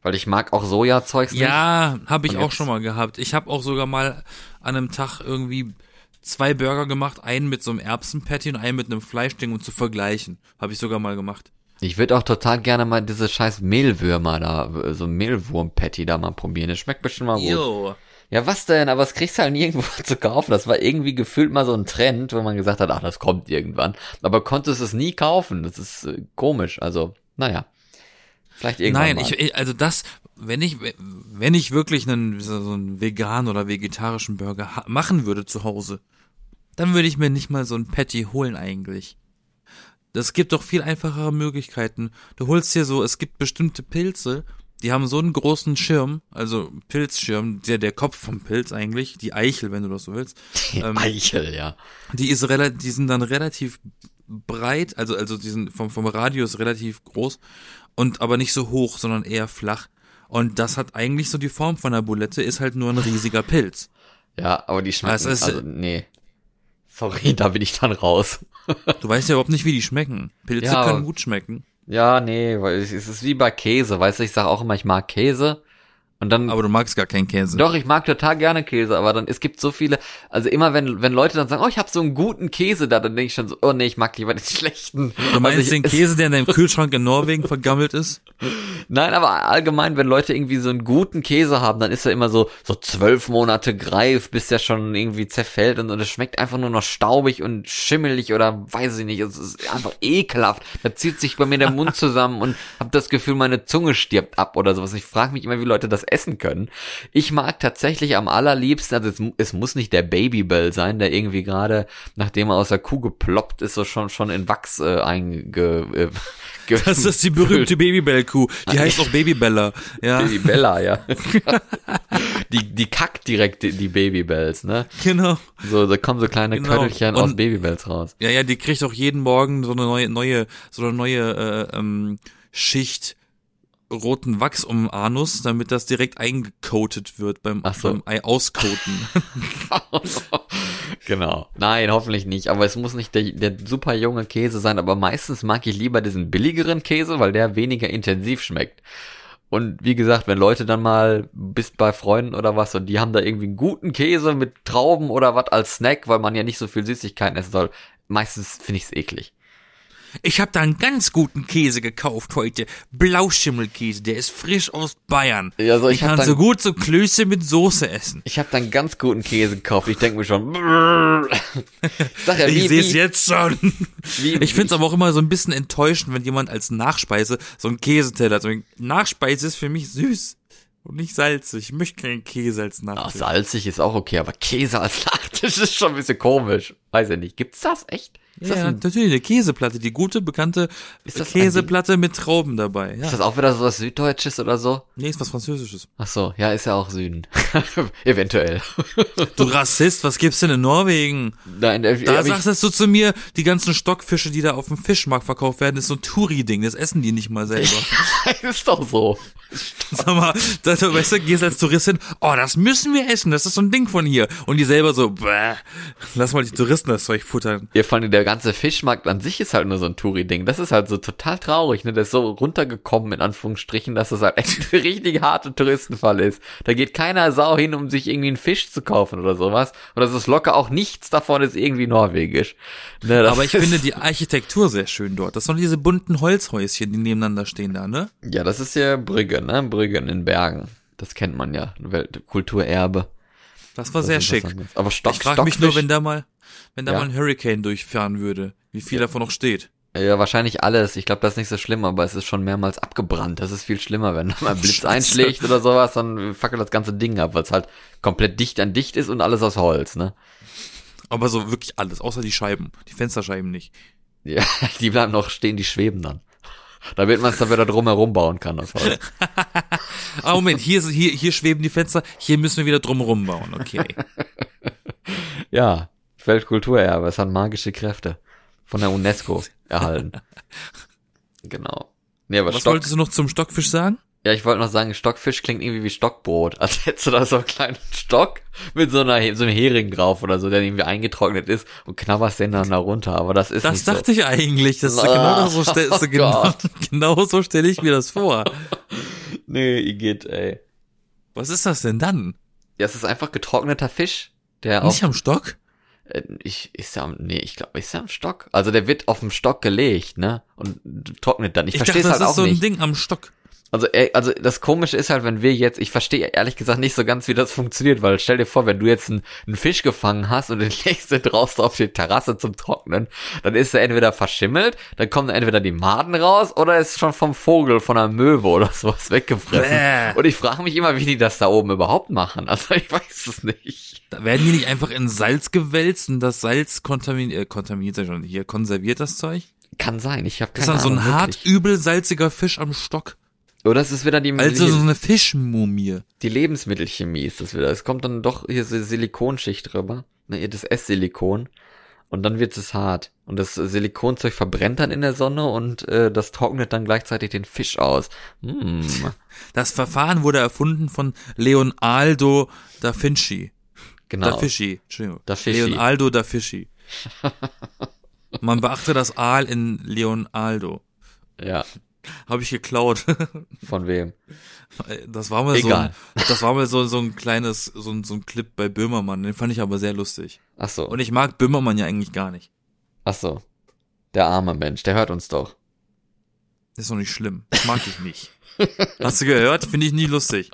Weil ich mag auch Sojazeugs nicht. Ja, habe ich Und auch jetzt- schon mal gehabt. Ich habe auch sogar mal an einem Tag irgendwie zwei Burger gemacht, einen mit so einem Erbsenpatty und einen mit einem Fleischding, um zu vergleichen. Habe ich sogar mal gemacht. Ich würde auch total gerne mal diese scheiß Mehlwürmer da, so Mehlwurm-Patty da mal probieren. Das schmeckt bestimmt mal gut. Jo. Ja, was denn? Aber das kriegst du halt nirgendwo zu kaufen. Das war irgendwie gefühlt mal so ein Trend, wo man gesagt hat, ach, das kommt irgendwann. Aber konntest es nie kaufen. Das ist äh, komisch. Also, naja. Vielleicht irgendwann Nein, mal. ich, also das, wenn ich, wenn ich wirklich einen, so einen veganen oder vegetarischen Burger machen würde zu Hause, dann würde ich mir nicht mal so ein Patty holen eigentlich. Das gibt doch viel einfachere Möglichkeiten. Du holst dir so, es gibt bestimmte Pilze, die haben so einen großen Schirm, also Pilzschirm, der, der Kopf vom Pilz eigentlich, die Eichel, wenn du das so willst. ähm, Eichel, ja. Die ist relativ, die sind dann relativ breit, also also die sind vom vom Radius relativ groß und aber nicht so hoch, sondern eher flach. Und das hat eigentlich so die Form von einer Bulette, ist halt nur ein riesiger Pilz. Ja, aber die schmecken, ist- also, nee. Sorry, da bin ich dann raus. Du weißt ja überhaupt nicht, wie die schmecken. Pilze Ja, können gut schmecken, Ja, nee, weil es es ist wie bei Käse, weißt du, ich sage auch immer, ich mag Käse. Und dann aber du magst gar keinen Käse. Doch, ich mag total gerne Käse, aber dann, es gibt so viele, also immer wenn, wenn Leute dann sagen, oh, ich habe so einen guten Käse da, dann denke ich schon so, oh nee, ich mag lieber den schlechten. Du meinst also ich, den Käse, der in deinem Kühlschrank in Norwegen vergammelt ist? Nein, aber allgemein, wenn Leute irgendwie so einen guten Käse haben, dann ist er immer so, so zwölf Monate greif, bis der schon irgendwie zerfällt und, und es schmeckt einfach nur noch staubig und schimmelig oder weiß ich nicht, es ist einfach ekelhaft. Da zieht sich bei mir der Mund zusammen und hab das Gefühl, meine Zunge stirbt ab oder sowas. Ich frage mich immer, wie Leute das essen können. Ich mag tatsächlich am allerliebsten, also es, es muss nicht der Babybell sein, der irgendwie gerade, nachdem er aus der Kuh geploppt ist, so schon, schon in Wachs äh, einge, äh, Das ist die berühmte Babybell-Kuh. Die heißt auch Babybella. Ja, Baby Bella, ja. die, die kackt direkt die, die Babybells, ne? genau. So, da kommen so kleine Genau. Köttelchen aus Babybells raus. Ja, ja, die kriegt auch jeden Morgen so eine neue, neue, so eine neue äh, ähm, Schicht roten Wachs um Anus, damit das direkt eingecoatet wird beim, Ach so. beim Ei auskoten. genau. Nein, hoffentlich nicht. Aber es muss nicht der, der super junge Käse sein. Aber meistens mag ich lieber diesen billigeren Käse, weil der weniger intensiv schmeckt. Und wie gesagt, wenn Leute dann mal bist bei Freunden oder was und die haben da irgendwie einen guten Käse mit Trauben oder was als Snack, weil man ja nicht so viel Süßigkeiten essen soll, meistens finde ich es eklig. Ich habe da einen ganz guten Käse gekauft heute. Blauschimmelkäse, der ist frisch aus Bayern. Ja, so, ich ich kann dann- so gut so Klöße mit Soße essen. Ich habe dann ganz guten Käse gekauft. Ich denke mir schon, sag ja, Ich wie, sehe es jetzt schon. wie, Ich finde es aber auch immer so ein bisschen enttäuschend, wenn jemand als Nachspeise so einen Käseteller hat. Nachspeise ist für mich süß und nicht salzig. Ich möchte keinen Käse als Ach, Nachtisch. salzig ist auch okay, aber Käse als Nachtisch ist schon ein bisschen komisch. Weiß ich nicht. Gibt's das echt? Ist, ja, das, natürlich, eine Käseplatte, die gute, bekannte Käseplatte mit Trauben dabei. Ja. ist das auch wieder so was Süddeutsches oder so? Nee, ist was Französisches. Ach so, ja, ist ja auch Süden. Eventuell. Du Rassist, was gibt's denn in Norwegen? Nein, äh, Da hab ich, sagst du zu mir, die ganzen Stockfische, die da auf dem Fischmarkt verkauft werden, ist so ein Touri-Ding. Das essen die nicht mal selber. ist doch so. Sag mal, da, da, weißt du, gehst als Touristin, oh, das müssen wir essen, das ist so ein Ding von hier. Und die selber so, bäh, lass mal die Touristen das Zeug futtern. Ja, vor allem der ganze Fischmarkt an sich ist halt nur so ein Touri-Ding. Das ist halt so total traurig, ne? Der ist so runtergekommen, in Anführungsstrichen, dass das halt echt ein richtig harter Touristenfall ist. Da geht keiner Sau hin, um sich irgendwie einen Fisch zu kaufen oder sowas. Und das ist locker auch nichts davon ist irgendwie norwegisch. Ne, das Aber ich finde die Architektur sehr schön dort. Das sind diese bunten Holzhäuschen, die nebeneinander stehen da, ne? Ja, das ist ja Brügge, ne? Brüggen in Bergen. Das kennt man ja. Weltkulturerbe. Das war Das sehr schick. Aber Stock, Ich frage mich nur, wenn da mal, wenn da Ja. mal ein Hurricane durchfahren würde, wie viel davon noch steht. Ja, wahrscheinlich alles. Ich glaube, das ist nicht so schlimm, aber es ist schon mehrmals abgebrannt. Das ist viel schlimmer, wenn da mal ein Blitz Scheiße. einschlägt oder sowas, dann fackelt das ganze Ding ab, weil es halt komplett dicht an dicht ist und alles aus Holz, ne? Aber so wirklich alles, außer die Scheiben, die Fensterscheiben nicht. Ja, die bleiben noch stehen, die schweben dann. Damit man es dann wieder drumherum bauen kann aus Holz. Ah, Moment, hier, hier, hier schweben die Fenster, hier müssen wir wieder drumherum bauen, okay. Ja, Weltkulturerbe, es hat magische Kräfte. Von der UNESCO erhalten. Genau. Nee, aber Was Stock, wolltest du noch zum Stockfisch sagen? Ja, ich wollte noch sagen, Stockfisch klingt irgendwie wie Stockbrot. Als hättest du da so einen kleinen Stock mit so einer so einem Hering drauf oder so, der irgendwie eingetrocknet ist und knabberst den dann da runter. Aber das ist Das nicht dachte ich eigentlich. Das ist Ah, genau so, stell, so oh genau, genau so stelle ich mir das vor. so. Nee, Igitt, ey. Was ist das denn dann? Ja, es ist einfach getrockneter Fisch, der auf, Nicht am Stock? äh, ich, ist der am, nee, ich glaube, ist der am Stock? Also der wird auf dem Stock gelegt, ne? Und trocknet dann. Ich, Ich verstehe es das halt ist auch so ein nicht. Ding am Stock. Also, also das Komische ist halt, wenn wir jetzt, ich verstehe ehrlich gesagt nicht so ganz, wie das funktioniert, weil stell dir vor, wenn du jetzt einen, einen Fisch gefangen hast und den legst du draußen auf die Terrasse zum Trocknen, dann ist er entweder verschimmelt, dann kommen entweder die Maden raus oder ist schon vom Vogel, von einer Möwe oder sowas weggefressen. Bäh. Und ich frage mich immer, wie die das da oben überhaupt machen. Also ich weiß es nicht. Da werden die nicht einfach in Salz gewälzt und das Salz kontaminiert, äh, kontaminiert ja schon, hier konserviert das Zeug? Kann sein, ich habe Das keine ist dann so ein Ahnung. hart wirklich. übel salziger Fisch am Stock. Oder es ist wieder die, Also so eine Fischmumie. die Lebensmittelchemie ist das wieder. Es kommt dann doch hier so Silikonschicht drüber. Ne, ihr das Esssilikon. Und dann wird es hart. Und das Silikonzeug verbrennt dann in der Sonne und äh, das trocknet dann gleichzeitig den Fisch aus. Hm. Das Verfahren wurde erfunden von Leonardo da Vinci. Genau. Da Fischi, Entschuldigung. Da Fischi. Leonardo da Fischi. Man beachte das Aal in Leonardo. Ja, Habe ich geklaut. von wem? Das war mal Egal. so, ein, das war mal so, so ein kleines, so ein, so ein Clip bei Böhmermann. Den fand ich aber sehr lustig. Ach so. Und ich mag Böhmermann ja eigentlich gar nicht. Ach so. Der arme Mensch, der hört uns doch. Ist doch nicht schlimm. Mag ich nicht. Hast du gehört? Finde ich nie lustig.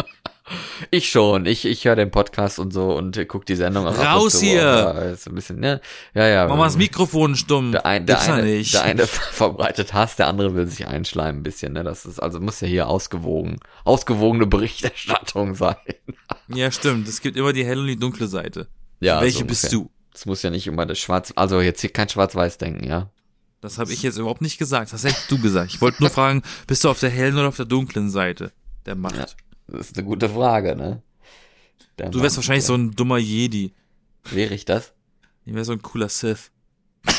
Ich schon. Ich, ich höre den Podcast und so und äh, guck die Sendung auch ab Raus zu, hier! aber Ist ein bisschen, ne? Ja, ja. Mach mal das Mikrofon stumm. Der, ein, der, eine, nicht. der eine verbreitet Hass, der andere will sich einschleimen ein bisschen, ne? Das ist, also muss ja hier ausgewogen, ausgewogene Berichterstattung sein. Ja, stimmt. Es gibt immer die helle und die dunkle Seite. Ja, Welche so bist du? Es muss ja nicht immer das Schwarz, also jetzt hier kein Schwarz-Weiß denken, ja? Das habe ich jetzt überhaupt nicht gesagt. Das hast du gesagt. Ich wollte nur fragen, bist du auf der hellen oder auf der dunklen Seite der Macht? Ja, das ist eine gute Frage, ne? Der du wärst wahrscheinlich ja. so ein dummer Jedi. Wäre ich das? Ich wäre so ein cooler Sith.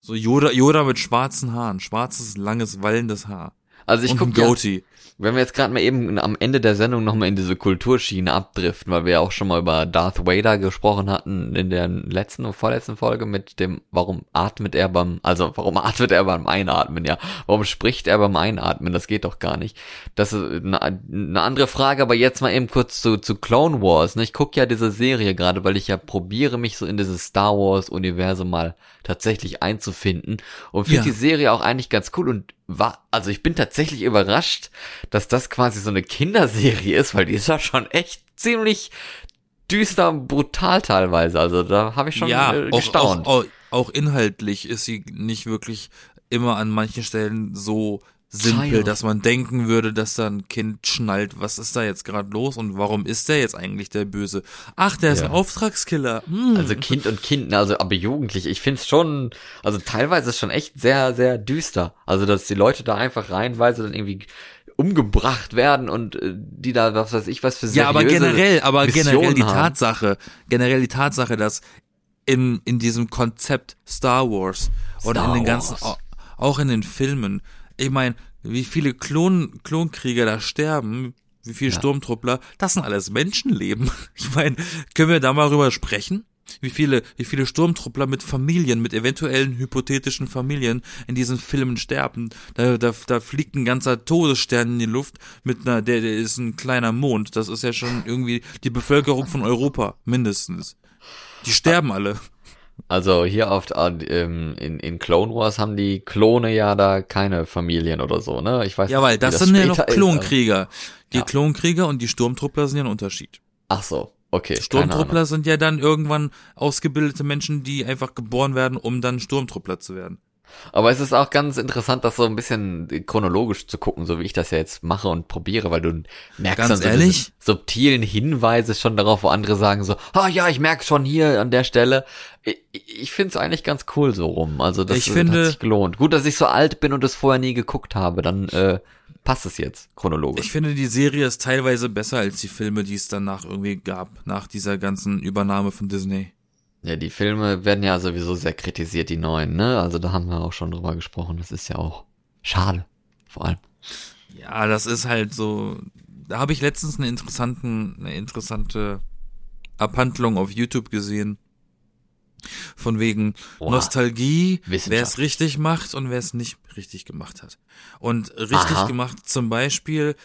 so Yoda, Yoda mit schwarzen Haaren. Schwarzes, langes, wallendes Haar. Also ich gucke ja, wenn wir jetzt gerade mal eben am Ende der Sendung nochmal in diese Kulturschiene abdriften, weil wir ja auch schon mal über Darth Vader gesprochen hatten in der letzten und vorletzten Folge mit dem, warum atmet er beim, also warum atmet er beim Einatmen, ja, warum spricht er beim Einatmen, das geht doch gar nicht. Das ist eine, eine andere Frage, aber jetzt mal eben kurz zu, zu Clone Wars, ne? ich gucke ja diese Serie gerade, weil ich ja probiere, mich so in dieses Star Wars Universum mal tatsächlich einzufinden und finde ja. die Serie auch eigentlich ganz cool und war, also ich bin tatsächlich überrascht, dass das quasi so eine Kinderserie ist, weil die ist ja schon echt ziemlich düster, brutal teilweise. Also da habe ich schon ja, äh, gestaunt. Auch, auch, auch inhaltlich ist sie nicht wirklich immer an manchen Stellen so simpel, Child. dass man denken würde, dass da ein Kind schnallt, was ist da jetzt gerade los und warum ist der jetzt eigentlich der Böse? Ach, der ja. ist ein Auftragskiller. Hm. Also Kind und Kind, also aber Jugendlich, ich find's schon, also teilweise ist schon echt sehr, sehr düster. Also dass die Leute da einfach reihenweise dann irgendwie umgebracht werden und äh, die da was weiß ich was für Ja, aber generell, aber Missionen generell die haben. Tatsache, generell die Tatsache, dass in in diesem Konzept Star Wars Star und in den ganzen Wars. auch in den Filmen ich meine, wie viele Klon, Klonkrieger da sterben, wie viele ja. Sturmtruppler, das sind alles Menschenleben. Ich meine, können wir da mal drüber sprechen? Wie viele, wie viele Sturmtruppler mit Familien, mit eventuellen hypothetischen Familien in diesen Filmen sterben. Da, da, da fliegt ein ganzer Todesstern in die Luft mit einer, der, der ist ein kleiner Mond. Das ist ja schon irgendwie die Bevölkerung von Europa, mindestens. Die sterben alle. Also hier auf ähm, in, in Clone Wars haben die Klone ja da keine Familien oder so, ne? Ich weiß Ja, weil das, das sind ja noch Klonkrieger. die ja. Klonkrieger und die Sturmtruppler sind ja ein Unterschied. Ach so, okay. Sturmtruppler sind ja dann irgendwann ausgebildete Menschen, die einfach geboren werden, um dann Sturmtruppler zu werden. Aber es ist auch ganz interessant, das so ein bisschen chronologisch zu gucken, so wie ich das ja jetzt mache und probiere, weil du merkst ganz dann so ehrlich? subtilen Hinweise schon darauf, wo andere sagen so, ah ja, ich merke schon hier an der Stelle. Ich, finde es eigentlich ganz cool so rum. Also das, ich finde, hat sich gelohnt. Gut, dass ich so alt bin und es vorher nie geguckt habe, dann äh, passt es jetzt chronologisch. Ich finde, die Serie ist teilweise besser als die Filme, die es danach irgendwie gab, nach dieser ganzen Übernahme von Disney. Ja, die Filme werden ja sowieso sehr kritisiert, die neuen, ne? Also da haben wir auch schon drüber gesprochen. Das ist ja auch schade, vor allem. Ja, das ist halt so. Da habe ich letztens eine interessanten, eine interessante Abhandlung auf YouTube gesehen. Von wegen Oha. Nostalgie, wer es richtig macht und wer es nicht richtig gemacht hat. Und richtig Aha. gemacht zum Beispiel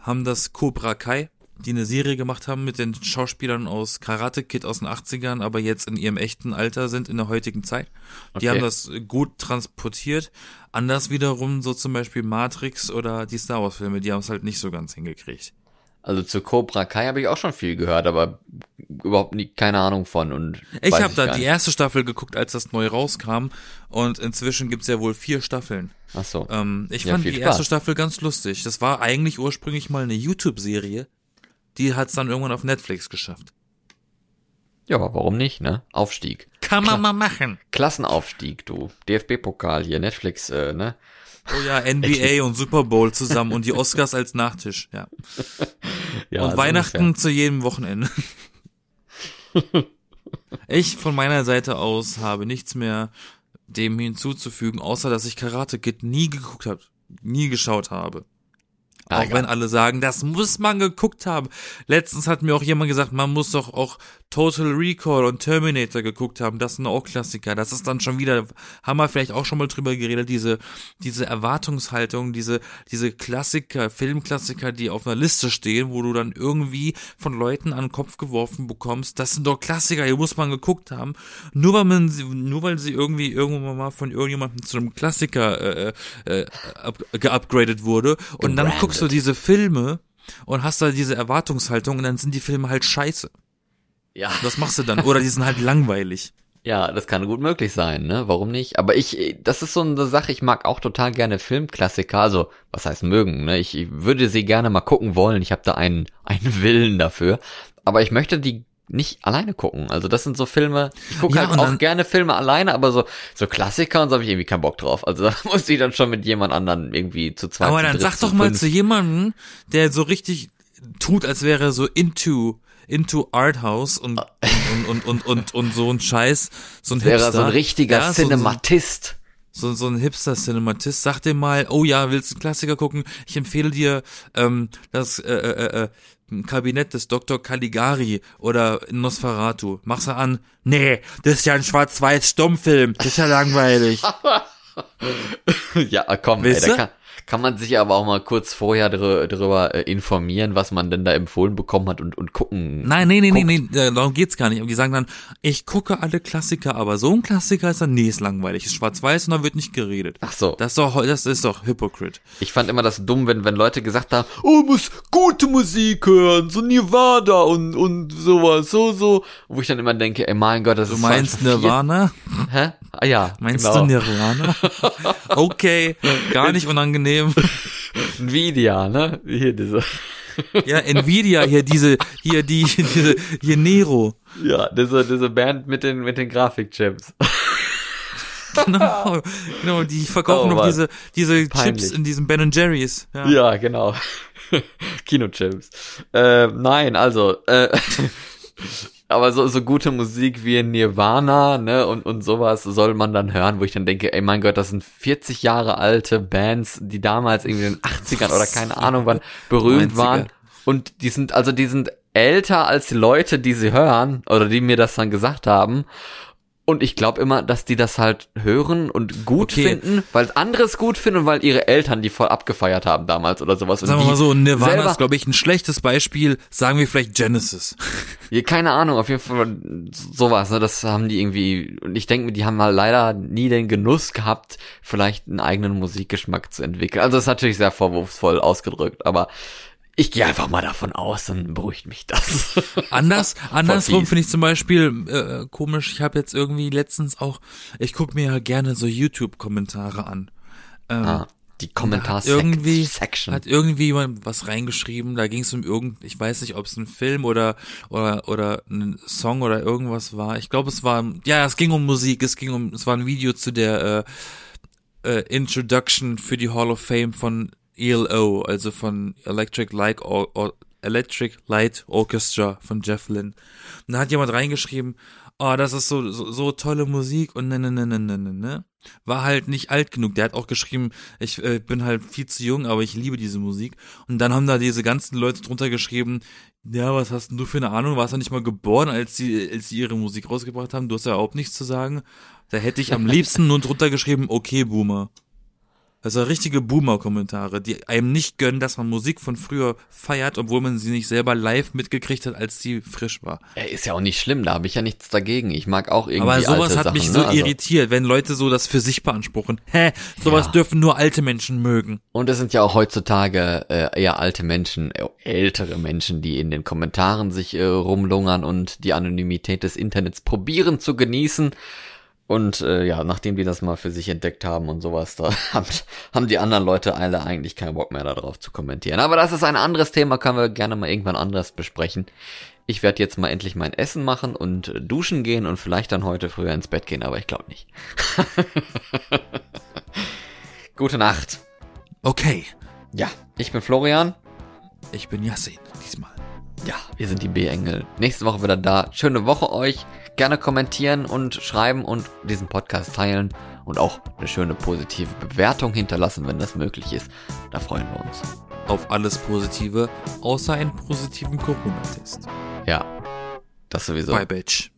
haben das Cobra Kai die eine Serie gemacht haben mit den Schauspielern aus Karate Kid aus den 80ern, aber jetzt in ihrem echten Alter sind in der heutigen Zeit. Die okay. haben das gut transportiert. Anders wiederum so zum Beispiel Matrix oder die Star Wars Filme, die haben es halt nicht so ganz hingekriegt. Also zu Cobra Kai habe ich auch schon viel gehört, aber überhaupt nie, keine Ahnung von. Und ich habe da die erste Staffel geguckt, als das neu rauskam. Und inzwischen gibt's ja wohl vier Staffeln. Ach so. Ähm, ich ja, fand die Spaß. erste Staffel ganz lustig. Das war eigentlich ursprünglich mal eine YouTube-Serie, die hat es dann irgendwann auf Netflix geschafft. Ja, warum nicht, ne? Aufstieg. Kann man Kla mal machen. Klassenaufstieg, du. DFB-Pokal hier, Netflix, äh, ne? Oh ja, NBA und Super Bowl zusammen und die Oscars als Nachtisch, ja. ja und Weihnachten ungefähr. zu jedem Wochenende. ich von meiner Seite aus habe nichts mehr dem hinzuzufügen, außer dass ich Karate Kid nie geguckt habe, nie geschaut habe. Ah, auch wenn alle sagen, das muss man geguckt haben. Letztens hat mir auch jemand gesagt, man muss doch auch Total Recall und Terminator geguckt haben. Das sind auch Klassiker. Das ist dann schon wieder, haben wir vielleicht auch schon mal drüber geredet, diese, diese Erwartungshaltung, diese, diese Klassiker, Filmklassiker, die auf einer Liste stehen, wo du dann irgendwie von Leuten an den Kopf geworfen bekommst. Das sind doch Klassiker, die muss man geguckt haben. Nur weil man sie, nur weil sie irgendwie irgendwann mal von irgendjemandem zu einem Klassiker äh, äh, geupgradet wurde. Und dann guckst du diese Filme und hast da diese Erwartungshaltung und dann sind die Filme halt scheiße. Ja. Was machst du dann? Oder die sind halt langweilig. Ja, das kann gut möglich sein, ne? Warum nicht? Aber ich, das ist so eine Sache, ich mag auch total gerne Filmklassiker, also, was heißt mögen, ne? Ich würde sie gerne mal gucken wollen, ich habe da einen, einen Willen dafür. Aber ich möchte die nicht alleine gucken. Also das sind so Filme, ich gucke Ja, halt auch gerne Filme alleine, aber so, so Klassiker und so habe ich irgendwie keinen Bock drauf. Also da muss ich dann schon mit jemand anderen irgendwie zu zweit Aber dann dritt, sag doch mal fünf. zu jemandem, der so richtig tut, als wäre er so into into Arthouse und und und und und, und so ein Scheiß, so ein Wäre Hipster. so ein richtiger Ja, so- Cinematist. so, so ein Hipster-Cinematist, sag dir mal, oh ja, willst du einen Klassiker gucken? Ich empfehle dir ähm, das äh, äh, äh, Kabinett des Dr. Caligari oder Nosferatu. Mach's er an. Nee, das ist ja ein Schwarz-Weiß-Stummfilm. Das ist ja langweilig. ja, komm, Weißt ey, da kann, kann man sich aber auch mal kurz vorher drü drüber äh, informieren, was man denn da empfohlen bekommen hat und, und gucken. Nein, nee, nee, nee, guckt. nee, darum geht's gar nicht. Und die sagen dann, ich gucke alle Klassiker, aber so ein Klassiker ist dann, nee, ist langweilig. Ist schwarz-weiß und da wird nicht geredet. Ach so. Das ist doch, das ist doch Hypocrite. Ich fand immer das dumm, wenn, wenn Leute gesagt haben, oh, muss gute Musik hören, so Nirvana und, und sowas, so, so. Wo ich dann immer denke, ey, mein Gott, das Du ist meinst zwar schon Nirvana? Hä? Ah, ja. Meinst genau. du Nirvana? Okay, gar nicht unangenehm. Nvidia, ne? Hier diese, Ja, Nvidia hier, diese, hier, die, diese, hier Nero. ja, diese, diese Band mit den, mit den Grafikchips. Genau, genau, die verkaufen Oh, noch diese, diese Peinlich. Chips in diesen Ben Jerry's. Ja. Ja, genau. Kinochips. Äh, nein, also, äh, aber so, so gute Musik wie Nirvana, ne, und, und sowas soll man dann hören, wo ich dann denke, ey, mein Gott, das sind 40 Jahre alte Bands, die damals irgendwie in den 80ern oder keine Ahnung wann berühmt 90er. waren. Und die sind, also die sind älter als die Leute, die sie hören, oder die mir das dann gesagt haben. Und ich glaube immer, dass die das halt hören und gut Okay. finden, weil andere es gut finden und weil ihre Eltern die voll abgefeiert haben damals oder sowas. Sagen wir mal so, Nirvana ist, glaube ich, ein schlechtes Beispiel. Sagen wir vielleicht Genesis. Ja, keine Ahnung, auf jeden Fall sowas, ne, das haben die irgendwie, und ich denke mir, die haben mal leider nie den Genuss gehabt, vielleicht einen eigenen Musikgeschmack zu entwickeln. Also das ist natürlich sehr vorwurfsvoll ausgedrückt, aber ich gehe einfach mal davon aus, dann beruhigt mich das. Anders, andersrum finde ich zum Beispiel äh, komisch. Ich habe jetzt irgendwie letztens auch, ich gucke mir ja gerne so YouTube-Kommentare an. Ähm, ah, die kommentar irgendwie Section. hat irgendwie jemand was reingeschrieben. Da ging es um irgend, ich weiß nicht, ob es ein Film oder oder oder ein Song oder irgendwas war. Ich glaube, es war, ja, es ging um Musik. Es ging um, es war ein Video zu der äh, äh, Introduction für die Hall of Fame von ELO, also von Electric Light Or Or Electric Light Orchestra von Jeff Lynne. Und da hat jemand reingeschrieben, oh, das ist so, so, so tolle Musik und ne, ne, ne, ne, ne, ne, ne. War halt nicht alt genug. Der hat auch geschrieben, ich äh, bin halt viel zu jung, aber ich liebe diese Musik. Und dann haben da diese ganzen Leute drunter geschrieben, ja, was hast denn du für eine Ahnung? Warst du nicht mal geboren, als sie, als sie ihre Musik rausgebracht haben? Du hast ja überhaupt nichts zu sagen. Da hätte ich am liebsten nur drunter geschrieben, okay, Boomer. Das sind richtige Boomer-Kommentare, die einem nicht gönnen, dass man Musik von früher feiert, obwohl man sie nicht selber live mitgekriegt hat, als sie frisch war. Ist ja auch nicht schlimm, da habe ich ja nichts dagegen. Ich mag auch irgendwie Aber sowas alte hat Sachen, mich so ne? also, irritiert, wenn Leute so das für sich beanspruchen. Hä, sowas Ja. dürfen nur alte Menschen mögen. Und es sind ja auch heutzutage äh, eher alte Menschen, äh, ältere Menschen, die in den Kommentaren sich äh, rumlungern und die Anonymität des Internets probieren zu genießen. Und äh, ja, nachdem die das mal für sich entdeckt haben und sowas, da haben, haben die anderen Leute alle eigentlich keinen Bock mehr darauf zu kommentieren. Aber das ist ein anderes Thema, können wir gerne mal irgendwann anders besprechen. Ich werde jetzt mal endlich mein Essen machen und äh, duschen gehen und vielleicht dann heute früher ins Bett gehen, aber ich glaube nicht. Gute Nacht. Okay, Ja, ich bin Florian. ich bin Yassin diesmal. Ja, wir sind die B-Engel. Nächste Woche wieder da. Schöne Woche euch. Gerne kommentieren und schreiben und diesen Podcast teilen und auch eine schöne positive Bewertung hinterlassen, wenn das möglich ist. Da freuen wir uns. Auf alles Positive, außer einen positiven Corona-Test. Ja, das sowieso. Bye, Bitch.